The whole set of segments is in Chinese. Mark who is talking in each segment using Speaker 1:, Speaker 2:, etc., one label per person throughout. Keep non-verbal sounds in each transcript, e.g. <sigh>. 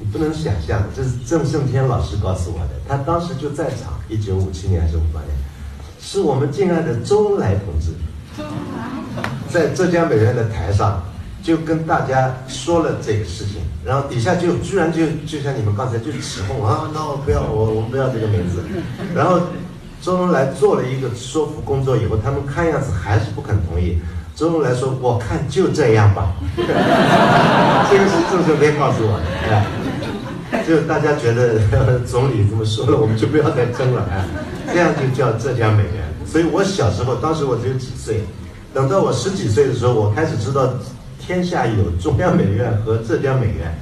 Speaker 1: 你不能想象，这是郑胜天老师告诉我的，他当时就在场，一九五七年还是五八年，是我们敬爱的周恩来同志，在浙江美院的台上就跟大家说了这个事情，然后底下就居然就就像你们刚才就起哄啊，那我不要我我们不要这个名字，然后周恩来做了一个说服工作以后，他们看样子还是不肯同意。周恩来说：“我看就这样吧。<laughs> ”这个是郑胜天告诉我的，哎，就大家觉得 <laughs> 总理这么说了，我们就不要再争了，啊，<laughs> 这样就叫浙江美院。所以我小时候，当时我只有几岁，等到我十几岁的时候，我开始知道天下有中央美院和浙江美院。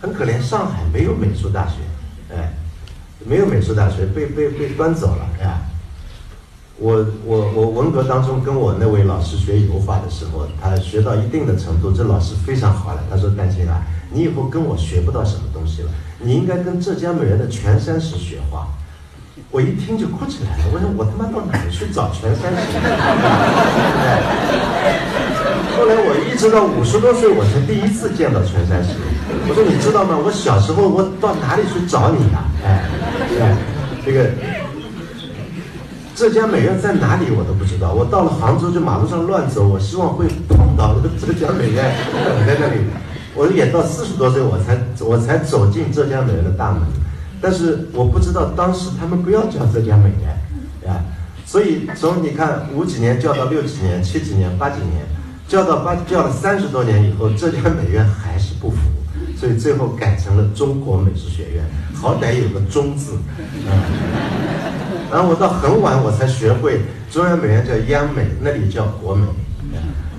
Speaker 1: 很可怜，上海没有美术大学，哎，没有美术大学，被被被端走了，哎。我我我文革当中跟我那位老师学油画的时候，他学到一定的程度，这老师非常好了。他说：“丹青啊，你以后跟我学不到什么东西了，你应该跟浙江美院的全山石学画。”我一听就哭起来了。我说：“我他妈到哪里去找全山石？” <laughs> 后来我一直到五十多岁，我才第一次见到全山石。我说：“你知道吗？我小时候我到哪里去找你呀？”哎，这个。浙江美院在哪里我都不知道。我到了杭州就马路上乱走，我希望会碰到那个浙江美院等在那里。我演到四十多岁我才我才走进浙江美院的大门，但是我不知道当时他们不要叫浙江美院，啊，所以从你看五几年叫到六几年、七几年、八几年，叫到八叫了三十多年以后，浙江美院还是不服，所以最后改成了中国美术学院，好歹有个中字，啊。然后我到很晚我才学会中央美院叫央美，那里叫国美，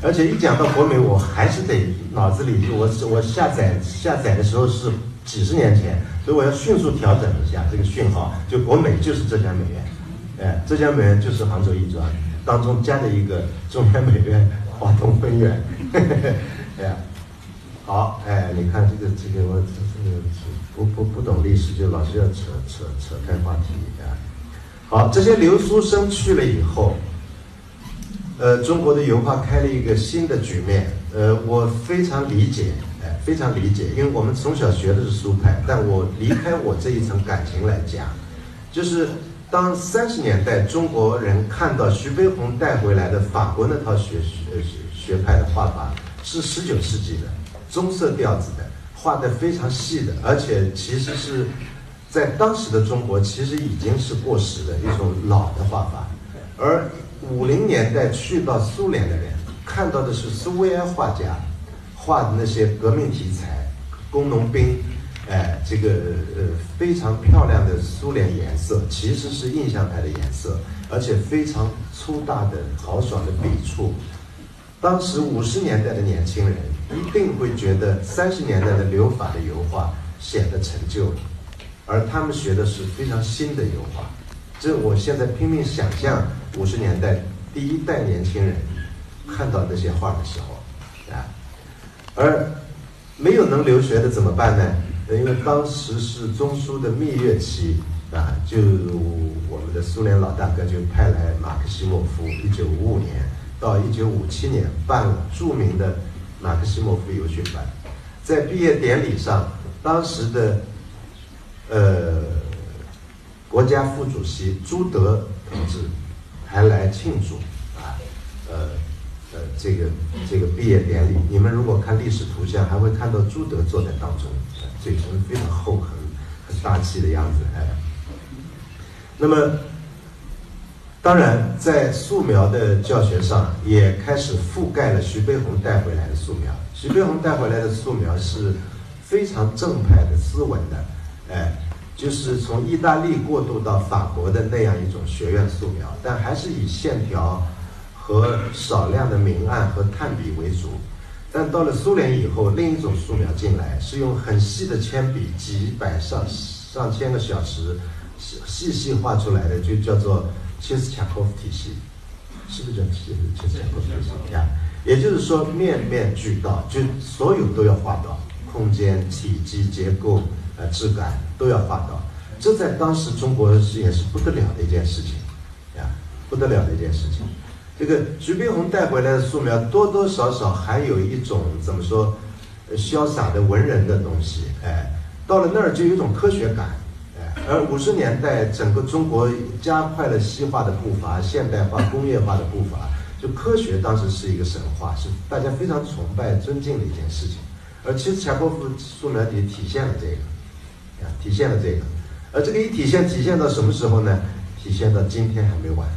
Speaker 1: 而且一讲到国美，我还是得脑子里就我我下载下载的时候是几十年前，所以我要迅速调整一下这个讯号，就国美就是浙江美院，哎，浙江美院就是杭州艺专当中加的一个中央美院华东分院，<laughs> 哎呀，好，哎，你看这个这个我这个不不不懂历史就老是要扯扯扯开话题啊。好，这些留苏生去了以后，呃，中国的油画开了一个新的局面。呃，我非常理解，哎，非常理解，因为我们从小学的是苏派。但我离开我这一层感情来讲，就是当三十年代中国人看到徐悲鸿带回来的法国那套学学学派的画法，是十九世纪的棕色调子的，画的非常细的，而且其实是。在当时的中国，其实已经是过时的一种老的画法，而五零年代去到苏联的人看到的是苏维埃画家画的那些革命题材、工农兵，哎，这个呃非常漂亮的苏联颜色，其实是印象派的颜色，而且非常粗大的豪爽的笔触。当时五十年代的年轻人一定会觉得三十年代的留法的油画显得陈旧。而他们学的是非常新的油画，这我现在拼命想象五十年代第一代年轻人看到那些画的时候，啊，而没有能留学的怎么办呢？因为当时是中苏的蜜月期啊，就我们的苏联老大哥就派来马克西莫夫，一九五五年到一九五七年办了著名的马克西莫夫游学班，在毕业典礼上，当时的。呃，国家副主席朱德同志还来庆祝啊，呃呃，这个这个毕业典礼，你们如果看历史图像，还会看到朱德坐在当中，嘴唇非常厚，很很大气的样子，哎。那么，当然在素描的教学上，也开始覆盖了徐悲鸿带回来的素描。徐悲鸿带回来的素描是非常正派的、斯文的。哎，就是从意大利过渡到法国的那样一种学院素描，但还是以线条和少量的明暗和炭笔为主。但到了苏联以后，另一种素描进来，是用很细的铅笔，几百上上千个小时细细画出来的，就叫做切斯恰科夫体系，是不是叫切切斯恰科夫体系呀？也就是说，面面俱到，就所有都要画到，空间、体积、结构。呃，质感都要画到，这在当时中国是也是不得了的一件事情，呀，不得了的一件事情。这个徐悲鸿带回来的素描，多多少少还有一种怎么说，潇洒的文人的东西，哎，到了那儿就有一种科学感，哎，而五十年代整个中国加快了西化的步伐、现代化、工业化的步伐，就科学当时是一个神话，是大家非常崇拜、尊敬的一件事情。而其实柴可夫素描也体现了这个，啊，体现了这个。而这个一体现，体现到什么时候呢？体现到今天还没完。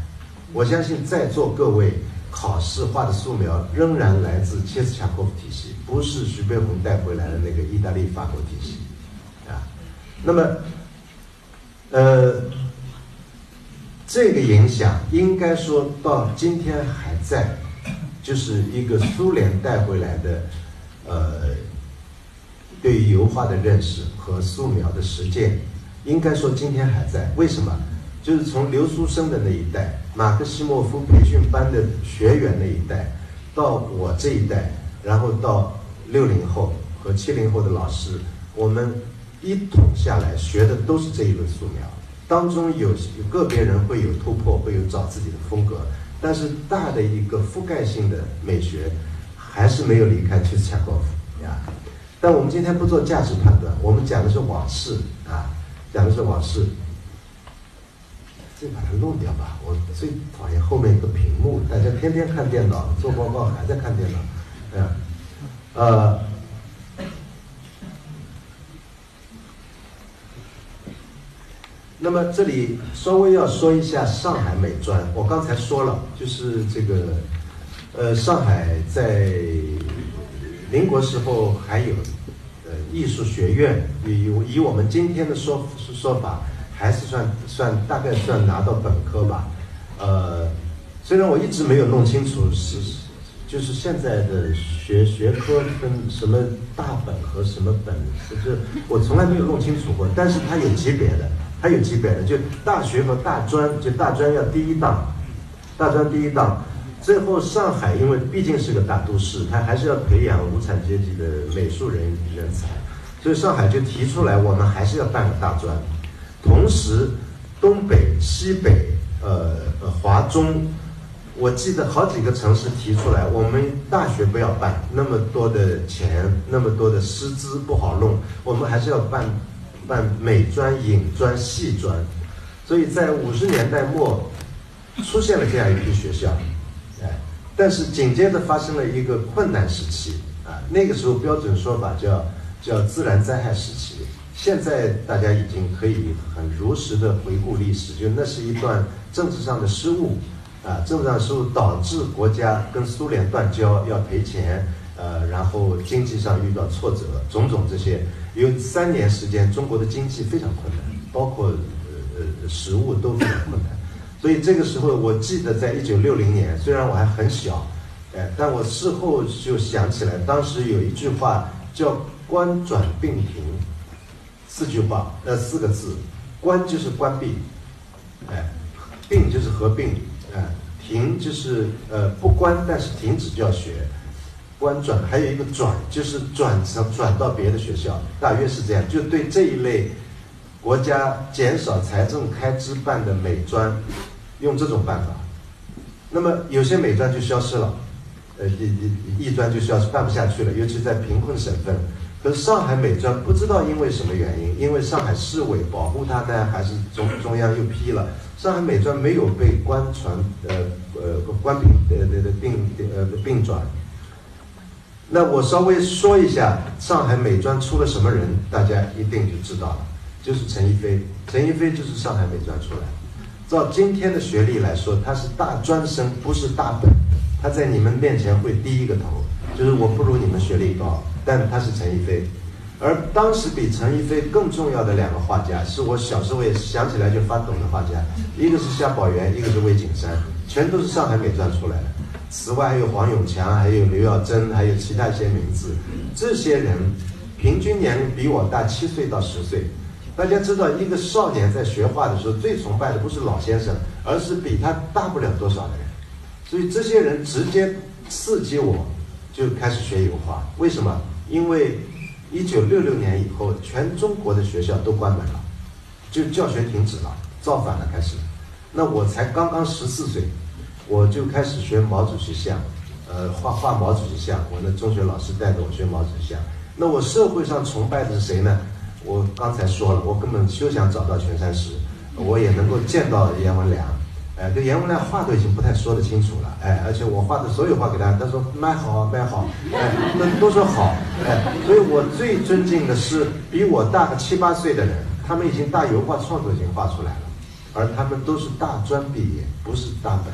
Speaker 1: 我相信在座各位考试画的素描仍然来自切斯恰科夫体系，不是徐悲鸿带回来的那个意大利、法国体系，啊。那么，呃，这个影响应该说到今天还在，就是一个苏联带回来的，呃，对于油画的认识和素描的实践。应该说今天还在，为什么？就是从留苏生的那一代，马克西莫夫培训班的学员那一代，到我这一代，然后到六零后和七零后的老师，我们一统下来学的都是这一轮素描。当中有有个别人会有突破，会有找自己的风格，但是大的一个覆盖性的美学，还是没有离开切斯恰科夫呀。但我们今天不做价值判断，我们讲的是往事啊。讲的是往事，这把它弄掉吧。我最讨厌后面一个屏幕，大家天天看电脑，做报告还在看电脑，嗯，呃，那么这里稍微要说一下上海美专。我刚才说了，就是这个，呃，上海在民国时候还有。呃艺术学院以以我们今天的说说法，还是算算大概算拿到本科吧。呃，虽然我一直没有弄清楚是就是现在的学学科分什么大本和什么本，就是我从来没有弄清楚过。但是它有级别的，它有级别的，就大学和大专，就大专要第一档，大专第一档。最后，上海因为毕竟是个大都市，它还是要培养无产阶级的美术人人才，所以上海就提出来，我们还是要办个大专。同时，东北、西北、呃呃华中，我记得好几个城市提出来，我们大学不要办那么多的钱，那么多的师资不好弄，我们还是要办办美专、影专、戏专。所以在五十年代末，出现了这样一批学校。但是紧接着发生了一个困难时期啊，那个时候标准说法叫叫自然灾害时期。现在大家已经可以很如实的回顾历史，就那是一段政治上的失误啊，政治上失误导致国家跟苏联断交要赔钱，呃，然后经济上遇到挫折，种种这些，有三年时间中国的经济非常困难，包括呃呃食物都非常困难。所以这个时候，我记得在一九六零年，虽然我还很小，哎，但我事后就想起来，当时有一句话叫“官转并停”，四句话，呃，四个字，“关”就是关闭，哎，“并”就是合并，哎，“停”就是呃不关，但是停止教学，“官转”还有一个“转”，就是转成转到别的学校，大约是这样，就对这一类国家减少财政开支办的美专。用这种办法，那么有些美专就消失了，呃，艺艺艺专就消失，办不下去了。尤其在贫困省份，可是上海美专不知道因为什么原因，因为上海市委保护它，但还是中中央又批了，上海美专没有被官传，呃呃官并呃的并呃并转。那我稍微说一下上海美专出了什么人，大家一定就知道了，就是陈一飞，陈一飞就是上海美专出来的。照今天的学历来说，他是大专生，不是大本。他在你们面前会低一个头，就是我不如你们学历高。但他是陈逸飞，而当时比陈逸飞更重要的两个画家，是我小时候也想起来就发抖的画家，一个是夏宝元，一个是魏景山，全都是上海美专出来的。此外还有黄永强，还有刘耀珍，还有其他一些名字。这些人平均年龄比我大七岁到十岁。大家知道，一个少年在学画的时候，最崇拜的不是老先生，而是比他大不了多少的人。所以这些人直接刺激我，就开始学油画。为什么？因为一九六六年以后，全中国的学校都关门了，就教学停止了，造反了开始。那我才刚刚十四岁，我就开始学毛主席像，呃，画画毛主席像。我的中学老师带着我学毛主席像。那我社会上崇拜的是谁呢？我刚才说了，我根本休想找到全山石，我也能够见到阎文良。哎，这阎文良话都已经不太说得清楚了，哎，而且我画的所有画给他，他说蛮好，蛮好，哎，都都说好，哎，所以我最尊敬的是比我大个七八岁的人，他们已经大油画创作已经画出来了，而他们都是大专毕业，不是大本，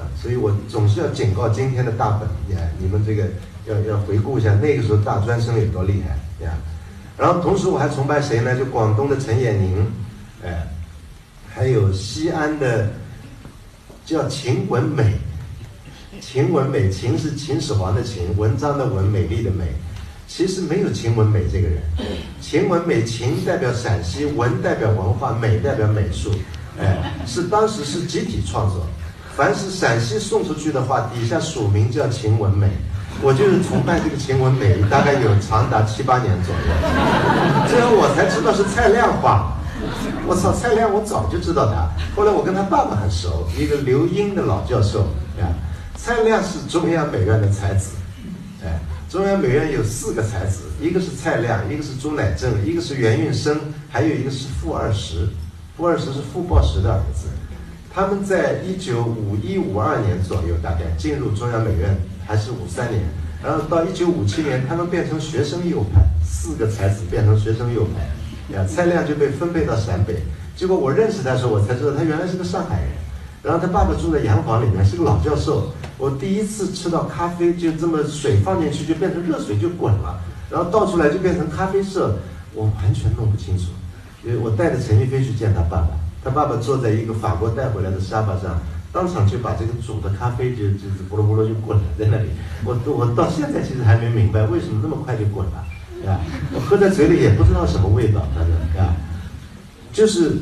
Speaker 1: 啊，所以我总是要警告今天的大本，哎，你们这个要要回顾一下那个时候大专生有多厉害，呀，然后同时我还崇拜谁呢？就广东的陈延宁，哎，还有西安的。叫秦文美，秦文美，秦是秦始皇的秦，文章的文，美丽的美。其实没有秦文美这个人，秦文美，秦代表陕西，文代表文化，美代表美术，哎，是当时是集体创作。凡是陕西送出去的话，底下署名叫秦文美。我就是崇拜这个秦文美，大概有长达七八年左右。最后我才知道是蔡亮画。我操，蔡亮，我早就知道他。后来我跟他爸爸很熟，一个留英的老教授。啊，蔡亮是中央美院的才子。哎，中央美院有四个才子，一个是蔡亮，一个是朱乃正，一个是袁运生，还有一个是傅二十。傅二十是傅抱石的儿子。他们在一九五一五二年左右，大概进入中央美院，还是五三年。然后到一九五七年，他们变成学生右派，四个才子变成学生右派。呀，蔡亮就被分配到陕北，结果我认识他的时候，我才知道他原来是个上海人。然后他爸爸住在洋房里面，是个老教授。我第一次吃到咖啡，就这么水放进去就变成热水就滚了，然后倒出来就变成咖啡色，我完全弄不清楚。因为我带着陈逸飞去见他爸爸，他爸爸坐在一个法国带回来的沙发上，当场就把这个煮的咖啡就就咕噜咕噜就滚了在那里。我我到现在其实还没明白为什么那么快就滚了。啊，我喝在嘴里也不知道什么味道，反正啊，就是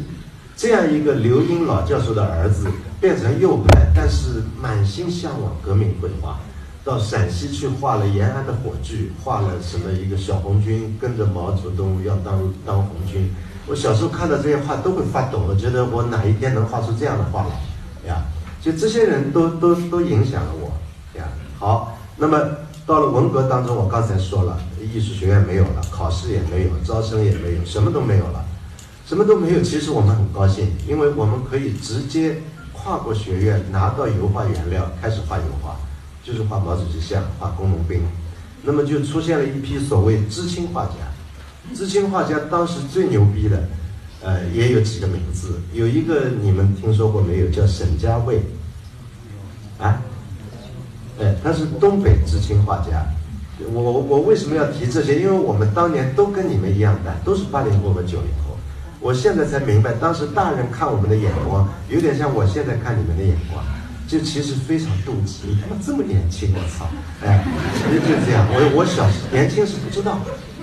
Speaker 1: 这样一个刘英老教授的儿子变成右派，但是满心向往革命绘画，到陕西去画了延安的火炬，画了什么一个小红军跟着毛泽东要当当红军。我小时候看到这些画都会发抖，我觉得我哪一天能画出这样的画来呀？就这些人都都都影响了我这样。好，那么。到了文革当中，我刚才说了，艺术学院没有了，考试也没有，招生也没有，什么都没有了，什么都没有。其实我们很高兴，因为我们可以直接跨过学院，拿到油画原料，开始画油画，就是画毛主席像，画工农兵。那么就出现了一批所谓知青画家。知青画家当时最牛逼的，呃，也有几个名字，有一个你们听说过没有？叫沈家卫，啊？哎，他是东北知青画家，我我为什么要提这些？因为我们当年都跟你们一样的，都是八零后和九零后。我现在才明白，当时大人看我们的眼光，有点像我现在看你们的眼光，就其实非常妒忌。你他妈这么年轻，我操！哎，就就这样。我我小年轻时不知道，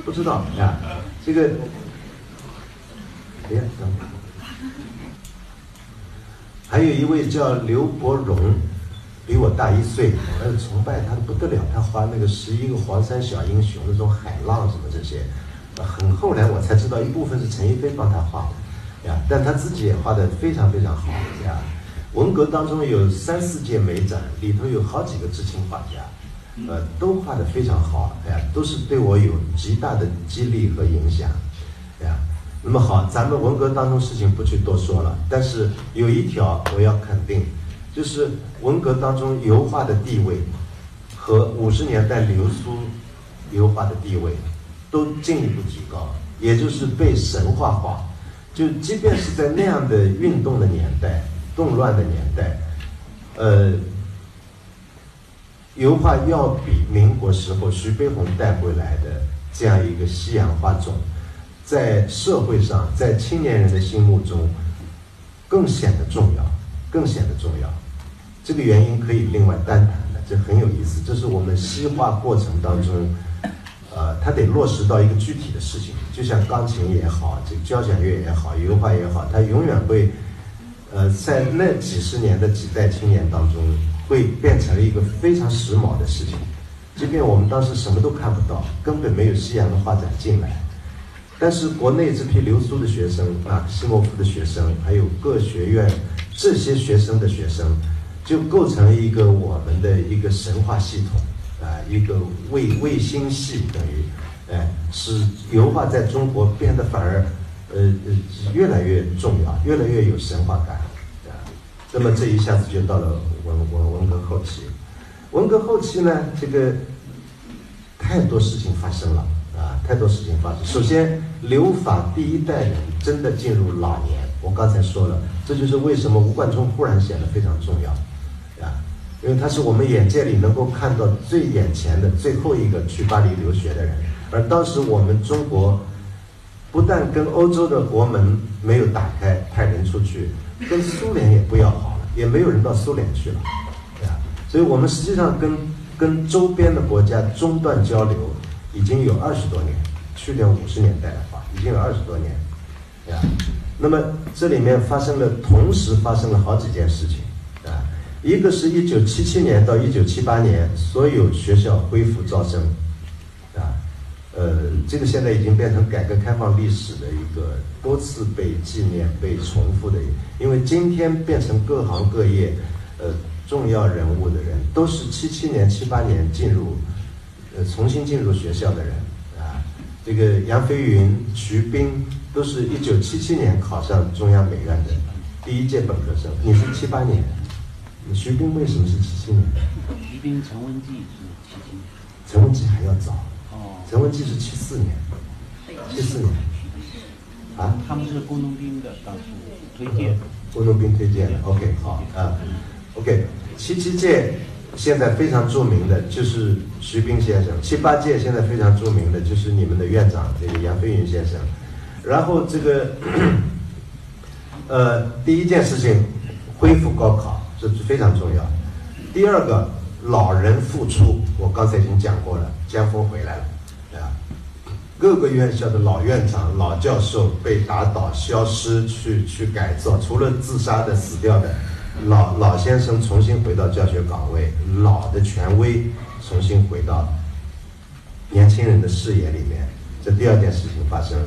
Speaker 1: 不知道啊。这个，哎呀，还有一位叫刘伯荣。比我大一岁，我崇拜他的不得了。他画那个十一个黄山小英雄，那种海浪什么这些，很后来我才知道，一部分是陈逸飞帮他画的呀。但他自己也画的非常非常好呀。文革当中有三四届美展，里头有好几个知青画家，呃，都画的非常好呀，都是对我有极大的激励和影响呀。那么好，咱们文革当中事情不去多说了，但是有一条我要肯定。就是文革当中油画的地位，和五十年代流苏油画的地位，都进一步提高，也就是被神话化。就即便是在那样的运动的年代、动乱的年代，呃，油画要比民国时候徐悲鸿带回来的这样一个西洋画种，在社会上，在青年人的心目中，更显得重要，更显得重要。这个原因可以另外单谈的，这很有意思。这是我们西化过程当中，呃，它得落实到一个具体的事情。就像钢琴也好，这交响乐也好，油画也好，它永远会，呃，在那几十年的几代青年当中，会变成一个非常时髦的事情。即便我们当时什么都看不到，根本没有西洋的画展进来，但是国内这批留苏的学生啊，西莫夫的学生，还有各学院这些学生的学生。就构成一个我们的一个神话系统，啊，一个卫卫星系等于，哎。使油画在中国变得反而呃呃越来越重要，越来越有神话感啊。那么这一下子就到了文文文革后期，文革后期呢，这个太多事情发生了，太多事情发生。首先，留法第一代人真的进入老年，我刚才说了，这就是为什么吴冠中忽然显得非常重要。啊因为他是我们眼界里能够看到最眼前的最后一个去巴黎留学的人，而当时我们中国不但跟欧洲的国门没有打开，派人出去，跟苏联也不要好了，也没有人到苏联去了，对吧？所以我们实际上跟跟周边的国家中断交流已经有二十多年，去年五十年代的话，已经有二十多年，对吧？那么这里面发生了，同时发生了好几件事情。啊一个是一九七七年到一九七八年，所有学校恢复招生，啊，呃，这个现在已经变成改革开放历史的一个多次被纪念、被重复的。因为今天变成各行各业，呃，重要人物的人都是七七年、七八年进入，呃，重新进入学校的人，啊，这个杨飞云、徐冰都是一九七七年考上中央美院的第一届本科生，你是七八年。徐冰为什么是七七年？
Speaker 2: 徐冰、陈文记是七七年，
Speaker 1: 陈文记还要早。哦，陈文记是七四年，七四年。
Speaker 2: 啊？他们是工农兵的，当时推荐。
Speaker 1: 工农兵推荐的，OK，好啊，OK。七七届现在非常著名的就是徐冰先生，七八届现在非常著名的就是你们的院长这个杨飞云先生。然后这个，呃，第一件事情，恢复高考。这是非常重要。第二个，老人复出，我刚才已经讲过了，江峰回来了，啊？各个院校的老院长、老教授被打倒、消失，去去改造，除了自杀的、死掉的，老老先生重新回到教学岗位，老的权威重新回到年轻人的视野里面。这第二件事情发生，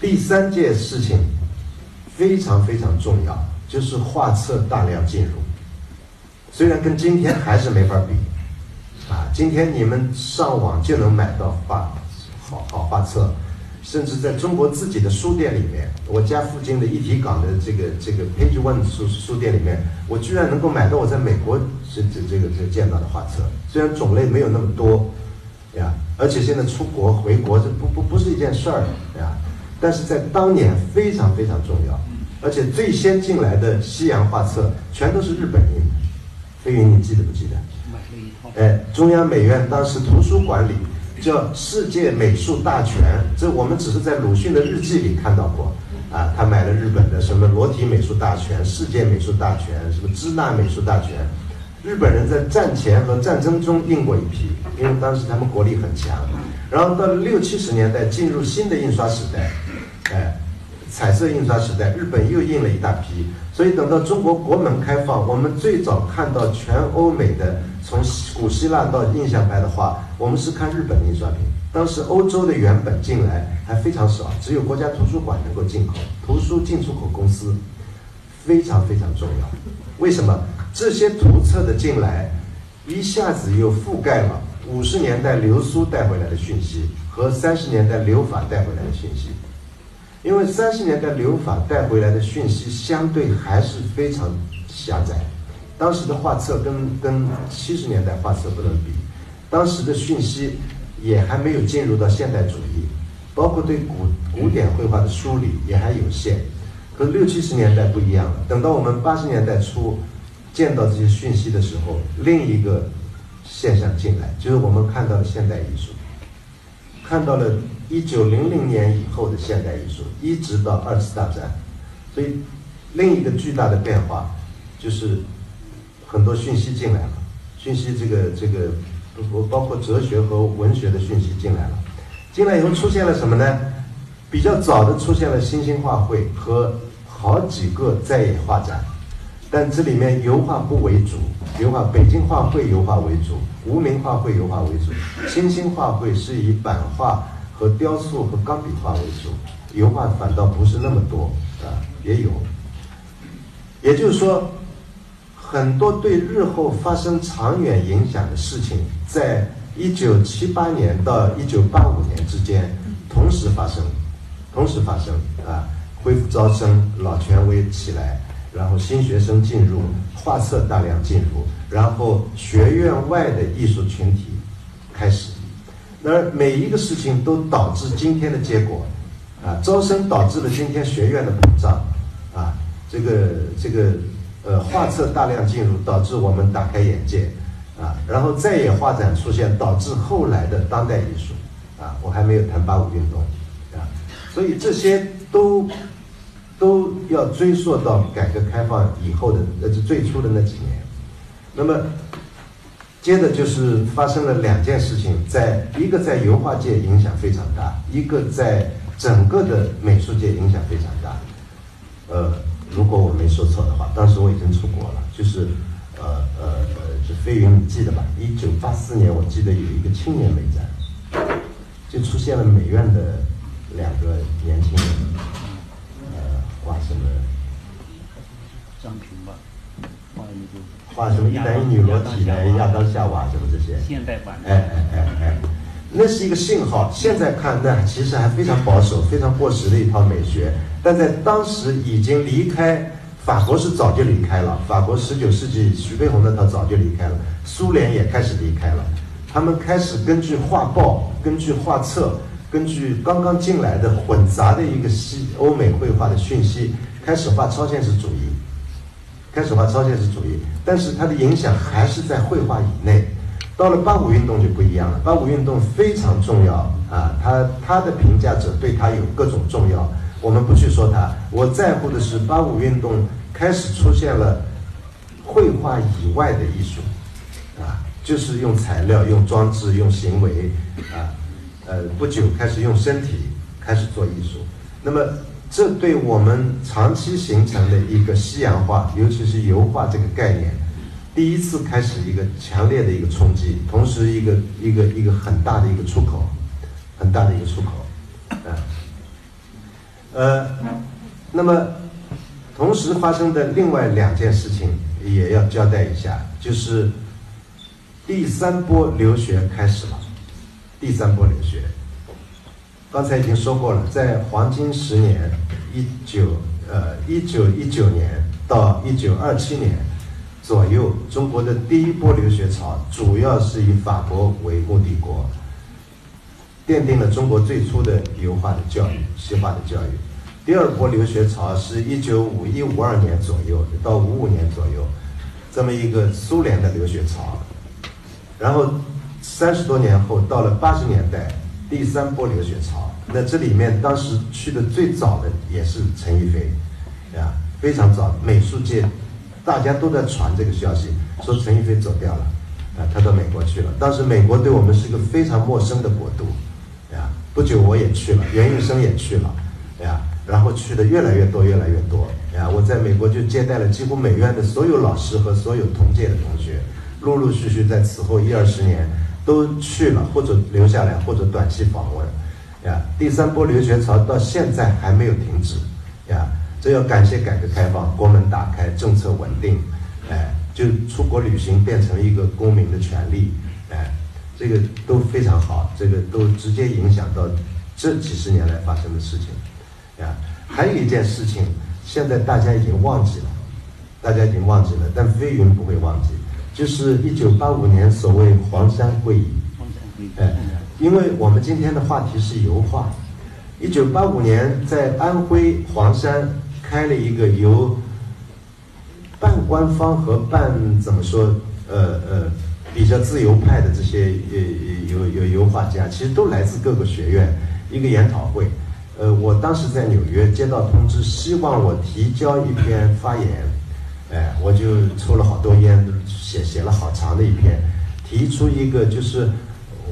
Speaker 1: 第三件事情非常非常重要，就是画册大量进入。虽然跟今天还是没法比，啊，今天你们上网就能买到画好好画册，甚至在中国自己的书店里面，我家附近的一体港的这个这个 Page One 书书店里面，我居然能够买到我在美国这这这个这见到的画册。虽然种类没有那么多，呀，而且现在出国回国这不不不是一件事儿，呀，但是在当年非常非常重要，而且最先进来的西洋画册全都是日本印。飞云，你记得不记得？
Speaker 2: 买了一套。
Speaker 1: 哎，中央美院当时图书馆里叫《世界美术大全》，这我们只是在鲁迅的日记里看到过。啊，他买了日本的什么《裸体美术大全》《世界美术大全》什么《支那美术大全》，日本人在战前和战争中印过一批，因为当时他们国力很强。然后到了六七十年代，进入新的印刷时代，哎。彩色印刷时代，日本又印了一大批，所以等到中国国门开放，我们最早看到全欧美的从古希腊到印象派的画，我们是看日本印刷品。当时欧洲的原本进来还非常少，只有国家图书馆能够进口，图书进出口公司非常非常重要。为什么这些图册的进来，一下子又覆盖了五十年代流苏带回来的讯息和三十年代留法带回来的讯息？因为三十年代留法带回来的讯息相对还是非常狭窄，当时的画册跟跟七十年代画册不能比，当时的讯息也还没有进入到现代主义，包括对古古典绘画的梳理也还有限。和六七十年代不一样了，等到我们八十年代初见到这些讯息的时候，另一个现象进来，就是我们看到的现代艺术，看到了。一九零零年以后的现代艺术，一直到二次大战，所以另一个巨大的变化就是很多讯息进来了，讯息这个这个包包括哲学和文学的讯息进来了，进来以后出现了什么呢？比较早的出现了新兴画会和好几个在野画展，但这里面油画不为主，油画北京画会油画为主，无名画会油画为主，新兴画会是以版画。和雕塑和钢笔画为主，油画反倒不是那么多啊，也有。也就是说，很多对日后发生长远影响的事情，在一九七八年到一九八五年之间，同时发生，同时发生啊，恢复招生，老权威起来，然后新学生进入，画册大量进入，然后学院外的艺术群体开始，那每一个事情都导致今天的结果，啊，招生导致了今天学院的膨胀，啊，这个这个呃画册大量进入，导致我们打开眼界。啊，然后再也发展出现，导致后来的当代艺术，啊，我还没有谈八五运动，啊，所以这些都都要追溯到改革开放以后的呃最初的那几年，那么接着就是发生了两件事情，在一个在油画界影响非常大，一个在整个的美术界影响非常大，呃，如果我没说错的话，当时我已经出国了，就是呃呃呃。是飞云，你记得吧？一九八四年，我记得有一个青年美展，就出现了美院的两个年轻人，呃，画什么？
Speaker 2: 张平吧，画那个。
Speaker 1: 画什么一男一女裸体的亚当夏娃什么这些？
Speaker 2: 现代版。
Speaker 1: 哎哎哎哎，那是一个信号。现在看，那其实还非常保守、非常过时的一套美学，但在当时已经离开。法国是早就离开了，法国十九世纪徐悲鸿那套早就离开了，苏联也开始离开了，他们开始根据画报、根据画册、根据刚刚进来的混杂的一个西欧美绘画的讯息，开始画超现实主义，开始画超现实主义，但是它的影响还是在绘画以内。到了八五运动就不一样了，八五运动非常重要啊，他他的评价者对他有各种重要。我们不去说它，我在乎的是八五运动开始出现了绘画以外的艺术，啊，就是用材料、用装置、用行为，啊，呃，不久开始用身体开始做艺术。那么，这对我们长期形成的一个西洋画，尤其是油画这个概念，第一次开始一个强烈的一个冲击，同时一个一个一个很大的一个出口，很大的一个出口，啊。呃，那么同时发生的另外两件事情也要交代一下，就是第三波留学开始了。第三波留学，刚才已经说过了，在黄金十年，一九呃一九一九年到一九二七年左右，中国的第一波留学潮主要是以法国为目的国。奠定了中国最初的油画的教育、西画的教育。第二波留学潮是一九五一五二年左右到五五年左右，这么一个苏联的留学潮。然后三十多年后，到了八十年代，第三波留学潮。那这里面当时去的最早的也是陈逸飞，啊，非常早。美术界大家都在传这个消息，说陈逸飞走掉了，啊，他到美国去了。当时美国对我们是一个非常陌生的国度。不久我也去了，袁玉生也去了，呀，然后去的越来越多，越来越多，呀，我在美国就接待了几乎美院的所有老师和所有同届的同学，陆陆续续在此后一二十年都去了，或者留下来，或者短期访问，呀，第三波留学潮到现在还没有停止，呀，这要感谢改革开放，国门打开，政策稳定，哎，就出国旅行变成一个公民的权利，哎。这个都非常好，这个都直接影响到这几十年来发生的事情，啊，还有一件事情，现在大家已经忘记了，大家已经忘记了，但飞云不会忘记，就是一九八五年所谓黄山会议，哎，因为我们今天的话题是油画，一九八五年在安徽黄山开了一个由半官方和半怎么说，呃呃。比较自由派的这些呃油油油画家，其实都来自各个学院。一个研讨会，呃，我当时在纽约接到通知，希望我提交一篇发言，哎，我就抽了好多烟，写写了好长的一篇，提出一个就是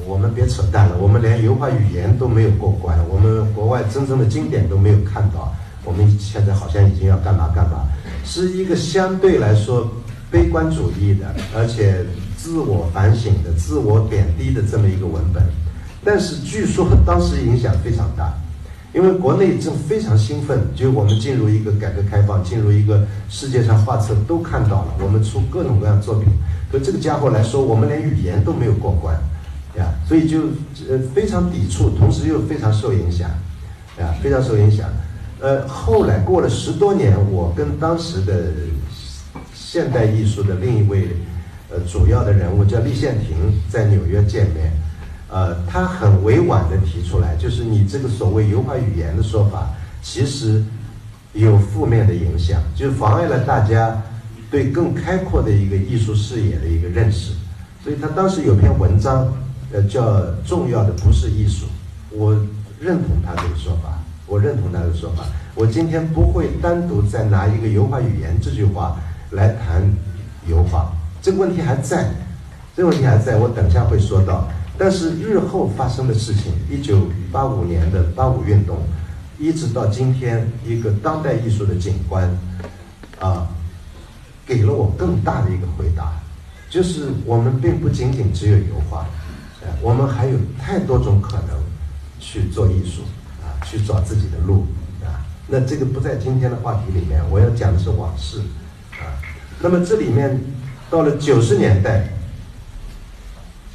Speaker 1: 我们别扯淡了，我们连油画语言都没有过关，我们国外真正的经典都没有看到，我们现在好像已经要干嘛干嘛，是一个相对来说悲观主义的，而且。自我反省的、自我贬低的这么一个文本，但是据说当时影响非常大，因为国内正非常兴奋，就我们进入一个改革开放，进入一个世界上画册都看到了，我们出各种各样作品。可这个家伙来说，我们连语言都没有过关，呀，所以就呃非常抵触，同时又非常受影响，啊，非常受影响。呃，后来过了十多年，我跟当时的现代艺术的另一位主要的人物叫立宪庭在纽约见面，呃，他很委婉的提出来，就是你这个所谓油画语言的说法，其实有负面的影响，就妨碍了大家对更开阔的一个艺术视野的一个认识。所以他当时有篇文章，呃，叫重要的不是艺术，我认同他这个说法。我认同他的说法。我今天不会单独再拿一个油画语言这句话来谈油画，这个问题还在，这个问题还在，我等一下会说到。但是日后发生的事情，一九八五年的八五运动，一直到今天一个当代艺术的景观，啊，给了我更大的一个回答，就是我们并不仅仅只有油画，哎，我们还有太多种可能去做艺术。啊去找自己的路啊，那这个不在今天的话题里面，我要讲的是往事啊。那么这里面到了九十年代，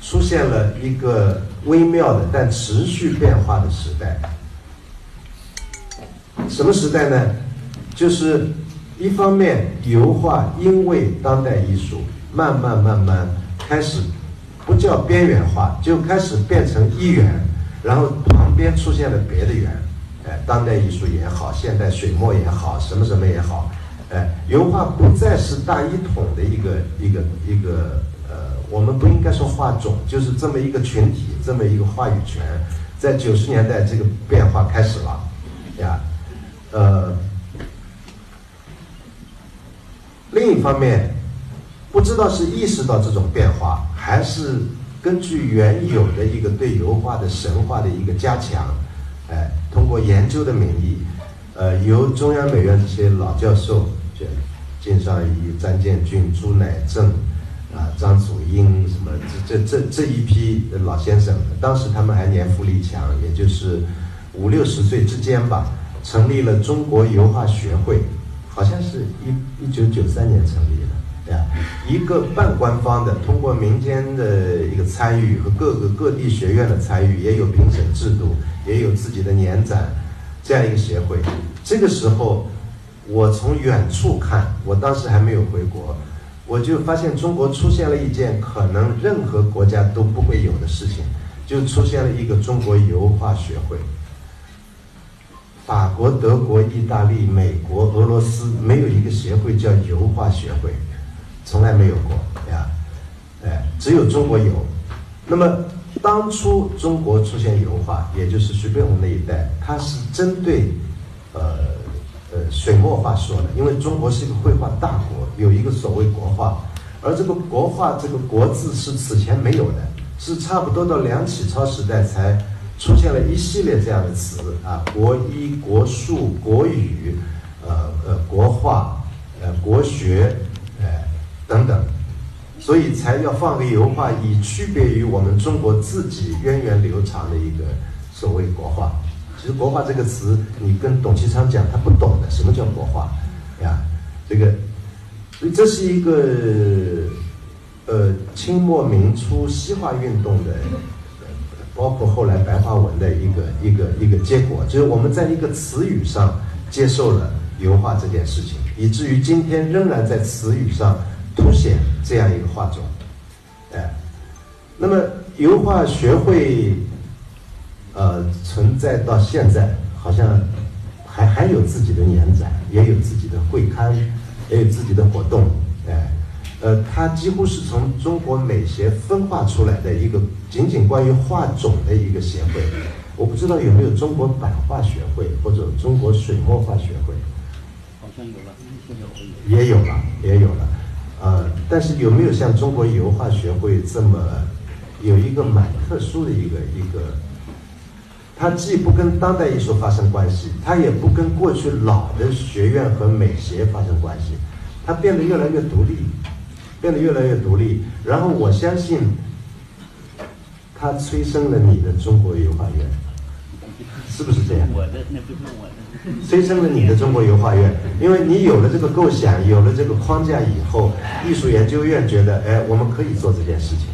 Speaker 1: 出现了一个微妙的但持续变化的时代。什么时代呢？就是一方面油画因为当代艺术慢慢慢慢开始不叫边缘化，就开始变成一元。然后旁边出现了别的元，哎，当代艺术也好，现代水墨也好，什么什么也好，哎，油画不再是大一统的一个一个一个呃，我们不应该说画种，就是这么一个群体，这么一个话语权，在九十年代这个变化开始了，呀，呃，另一方面，不知道是意识到这种变化，还是。根据原有的一个对油画的神话的一个加强，哎，通过研究的名义，呃，由中央美院这些老教授，就金尚仪、张建军、朱乃正，啊，张祖英什么这这这这一批老先生，当时他们还年富力强，也就是五六十岁之间吧，成立了中国油画学会，好像是一一九九三年成立的。对啊一个半官方的，通过民间的一个参与和各个各地学院的参与，也有评审制度，也有自己的年展，这样一个协会。这个时候，我从远处看，我当时还没有回国，我就发现中国出现了一件可能任何国家都不会有的事情，就出现了一个中国油画学会。法国、德国、意大利、美国、俄罗斯没有一个协会叫油画学会。从来没有过呀，哎，只有中国有。那么当初中国出现油画，也就是徐悲鸿那一代，他是针对呃呃水墨画说的，因为中国是一个绘画大国，有一个所谓国画，而这个国画这个国字是此前没有的，是差不多到梁启超时代才出现了一系列这样的词啊，国医、国术、国语，呃呃国画，呃国学。等等，所以才要放个油画，以区别于我们中国自己源远流长的一个所谓国画。其实“国画”这个词，你跟董其昌讲，他不懂的。什么叫国画？呀，这个，所以这是一个呃清末明初西化运动的，包括后来白话文的一个一个一个结果，就是我们在一个词语上接受了油画这件事情，以至于今天仍然在词语上。凸显这样一个画种，哎，那么油画学会，呃，存在到现在，好像还还有自己的年展，也有自己的会刊，也有自己的活动，哎，呃，它几乎是从中国美协分化出来的一个仅仅关于画种的一个协会。我不知道有没有中国版画学会或者中国水墨画学会？
Speaker 2: 好像有了，
Speaker 1: 也有了，也有了。呃，但是有没有像中国油画学会这么有一个蛮特殊的一个一个？它既不跟当代艺术发生关系，它也不跟过去老的学院和美协发生关系，它变得越来越独立，变得越来越独立。然后我相信，它催生了你的中国油画院，是不是这样？
Speaker 2: 我的那不是我的。
Speaker 1: 催生了你的中国油画院，因为你有了这个构想，有了这个框架以后，艺术研究院觉得，哎，我们可以做这件事情。